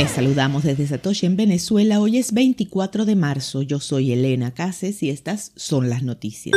Les saludamos desde Satoshi en Venezuela. Hoy es 24 de marzo. Yo soy Elena Cases y estas son las noticias.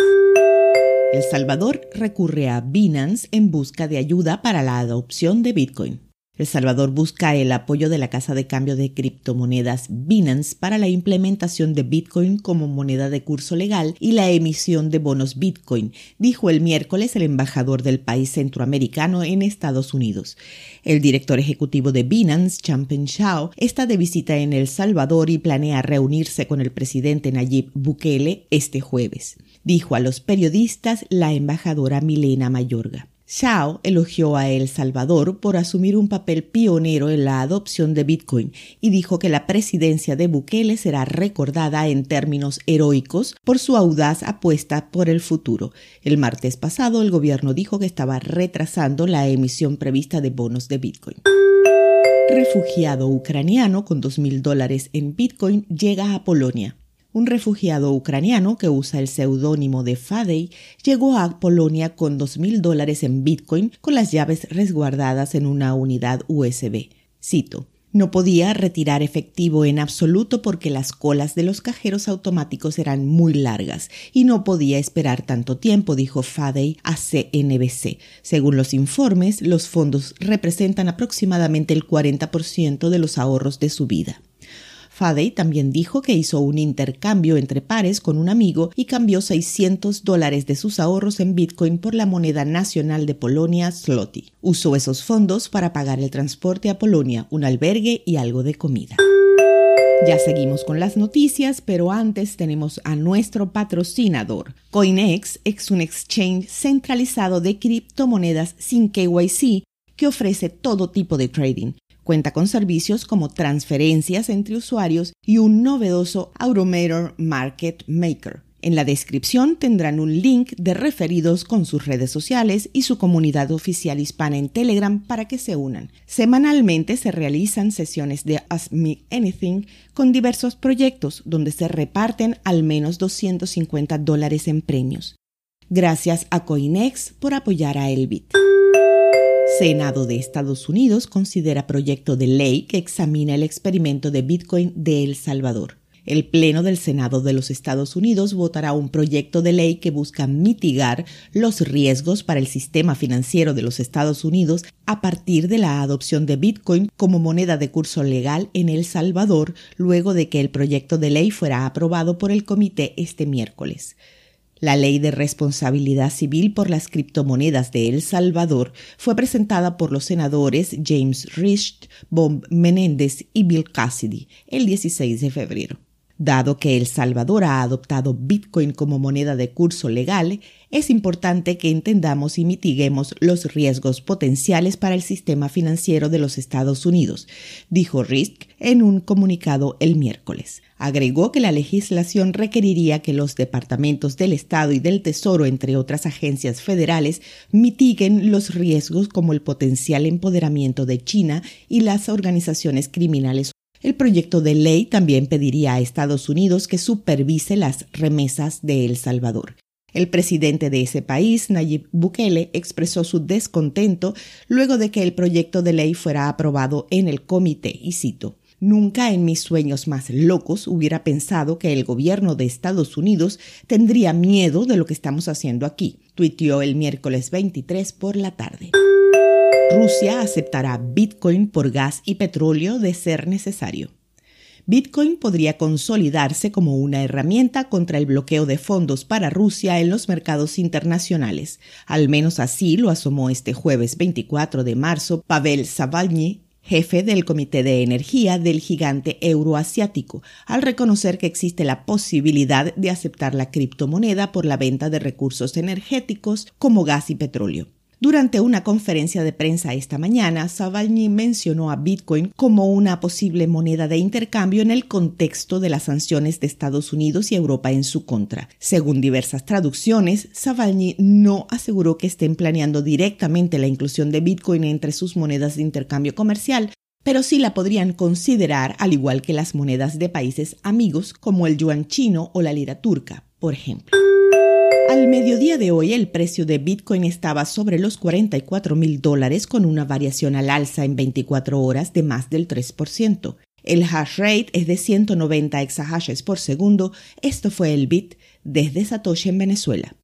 El Salvador recurre a Binance en busca de ayuda para la adopción de Bitcoin. El Salvador busca el apoyo de la casa de cambio de criptomonedas Binance para la implementación de Bitcoin como moneda de curso legal y la emisión de bonos Bitcoin, dijo el miércoles el embajador del país centroamericano en Estados Unidos. El director ejecutivo de Binance, Champagne Shao, está de visita en El Salvador y planea reunirse con el presidente Nayib Bukele este jueves, dijo a los periodistas la embajadora Milena Mayorga. Xiao elogió a El Salvador por asumir un papel pionero en la adopción de Bitcoin y dijo que la presidencia de Bukele será recordada en términos heroicos por su audaz apuesta por el futuro. El martes pasado el gobierno dijo que estaba retrasando la emisión prevista de bonos de Bitcoin. Refugiado ucraniano con dos mil dólares en Bitcoin llega a Polonia. Un refugiado ucraniano que usa el seudónimo de Fadey llegó a Polonia con dos mil dólares en Bitcoin con las llaves resguardadas en una unidad USB. Cito. No podía retirar efectivo en absoluto porque las colas de los cajeros automáticos eran muy largas y no podía esperar tanto tiempo, dijo Fadey a CNBC. Según los informes, los fondos representan aproximadamente el 40% de los ahorros de su vida. Fadey también dijo que hizo un intercambio entre pares con un amigo y cambió 600 dólares de sus ahorros en Bitcoin por la moneda nacional de Polonia, Zloty. Usó esos fondos para pagar el transporte a Polonia, un albergue y algo de comida. Ya seguimos con las noticias, pero antes tenemos a nuestro patrocinador. CoinEx es un exchange centralizado de criptomonedas sin KYC que ofrece todo tipo de trading Cuenta con servicios como transferencias entre usuarios y un novedoso Automator Market Maker. En la descripción tendrán un link de referidos con sus redes sociales y su comunidad oficial hispana en Telegram para que se unan. Semanalmente se realizan sesiones de Ask Me Anything con diversos proyectos donde se reparten al menos 250 dólares en premios. Gracias a Coinex por apoyar a Elbit. Senado de Estados Unidos considera proyecto de ley que examina el experimento de Bitcoin de El Salvador. El Pleno del Senado de los Estados Unidos votará un proyecto de ley que busca mitigar los riesgos para el sistema financiero de los Estados Unidos a partir de la adopción de Bitcoin como moneda de curso legal en El Salvador, luego de que el proyecto de ley fuera aprobado por el comité este miércoles. La ley de responsabilidad civil por las criptomonedas de El Salvador fue presentada por los senadores James Risch, Bob Menéndez y Bill Cassidy el 16 de febrero. Dado que El Salvador ha adoptado Bitcoin como moneda de curso legal, es importante que entendamos y mitiguemos los riesgos potenciales para el sistema financiero de los Estados Unidos, dijo Risk en un comunicado el miércoles. Agregó que la legislación requeriría que los departamentos del Estado y del Tesoro, entre otras agencias federales, mitiguen los riesgos como el potencial empoderamiento de China y las organizaciones criminales el proyecto de ley también pediría a Estados Unidos que supervise las remesas de El Salvador. El presidente de ese país, Nayib Bukele, expresó su descontento luego de que el proyecto de ley fuera aprobado en el comité, y cito, Nunca en mis sueños más locos hubiera pensado que el gobierno de Estados Unidos tendría miedo de lo que estamos haciendo aquí, tuiteó el miércoles 23 por la tarde. Rusia aceptará Bitcoin por gas y petróleo de ser necesario. Bitcoin podría consolidarse como una herramienta contra el bloqueo de fondos para Rusia en los mercados internacionales. Al menos así lo asomó este jueves 24 de marzo Pavel Savalny, jefe del Comité de Energía del gigante euroasiático, al reconocer que existe la posibilidad de aceptar la criptomoneda por la venta de recursos energéticos como gas y petróleo. Durante una conferencia de prensa esta mañana, Savalny mencionó a Bitcoin como una posible moneda de intercambio en el contexto de las sanciones de Estados Unidos y Europa en su contra. Según diversas traducciones, Savalny no aseguró que estén planeando directamente la inclusión de Bitcoin entre sus monedas de intercambio comercial, pero sí la podrían considerar al igual que las monedas de países amigos como el yuan chino o la lira turca, por ejemplo. Al mediodía de hoy el precio de Bitcoin estaba sobre los 44 mil dólares con una variación al alza en 24 horas de más del 3%. El hash rate es de 190 exahashes por segundo. Esto fue el Bit desde Satoshi en Venezuela.